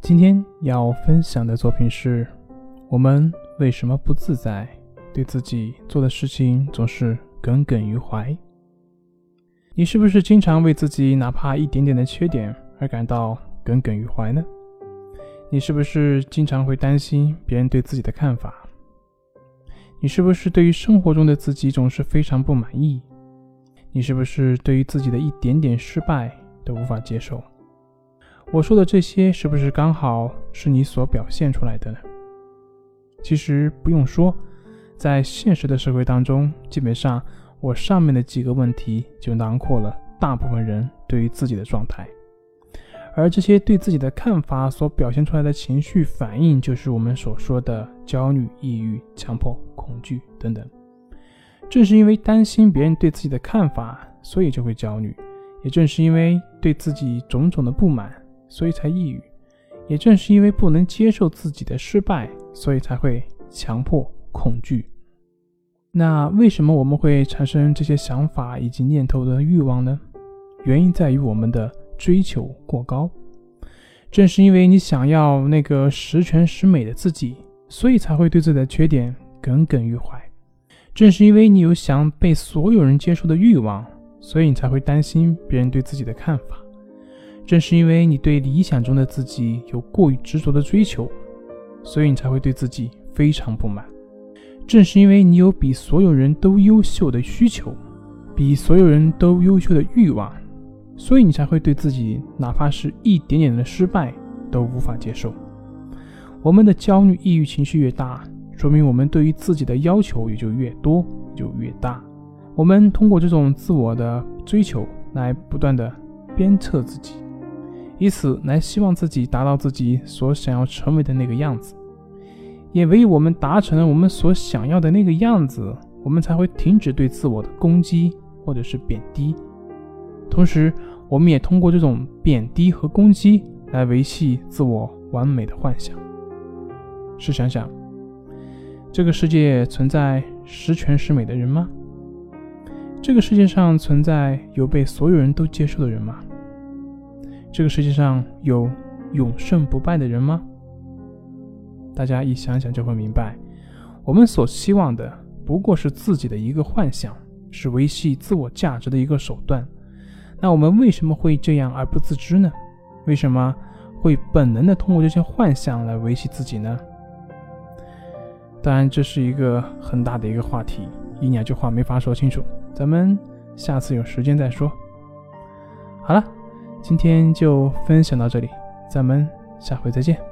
今天要分享的作品是：我们为什么不自在？对自己做的事情总是耿耿于怀。你是不是经常为自己哪怕一点点的缺点而感到耿耿于怀呢？你是不是经常会担心别人对自己的看法？你是不是对于生活中的自己总是非常不满意？你是不是对于自己的一点点失败都无法接受？我说的这些是不是刚好是你所表现出来的呢？其实不用说，在现实的社会当中，基本上我上面的几个问题就囊括了大部分人对于自己的状态，而这些对自己的看法所表现出来的情绪反应，就是我们所说的焦虑、抑郁、强迫、恐惧等等。正是因为担心别人对自己的看法，所以就会焦虑；也正是因为对自己种种的不满。所以才抑郁，也正是因为不能接受自己的失败，所以才会强迫恐惧。那为什么我们会产生这些想法以及念头的欲望呢？原因在于我们的追求过高。正是因为你想要那个十全十美的自己，所以才会对自己的缺点耿耿于怀。正是因为你有想被所有人接受的欲望，所以你才会担心别人对自己的看法。正是因为你对理想中的自己有过于执着的追求，所以你才会对自己非常不满。正是因为你有比所有人都优秀的需求，比所有人都优秀的欲望，所以你才会对自己哪怕是一点点的失败都无法接受。我们的焦虑、抑郁情绪越大，说明我们对于自己的要求也就越多，就越大。我们通过这种自我的追求来不断的鞭策自己。以此来希望自己达到自己所想要成为的那个样子，也唯有我们达成了我们所想要的那个样子，我们才会停止对自我的攻击或者是贬低。同时，我们也通过这种贬低和攻击来维系自我完美的幻想。试想想，这个世界存在十全十美的人吗？这个世界上存在有被所有人都接受的人吗？这个世界上有永胜不败的人吗？大家一想想就会明白，我们所希望的不过是自己的一个幻想，是维系自我价值的一个手段。那我们为什么会这样而不自知呢？为什么会本能的通过这些幻想来维系自己呢？当然，这是一个很大的一个话题，一两句话没法说清楚，咱们下次有时间再说。好了。今天就分享到这里，咱们下回再见。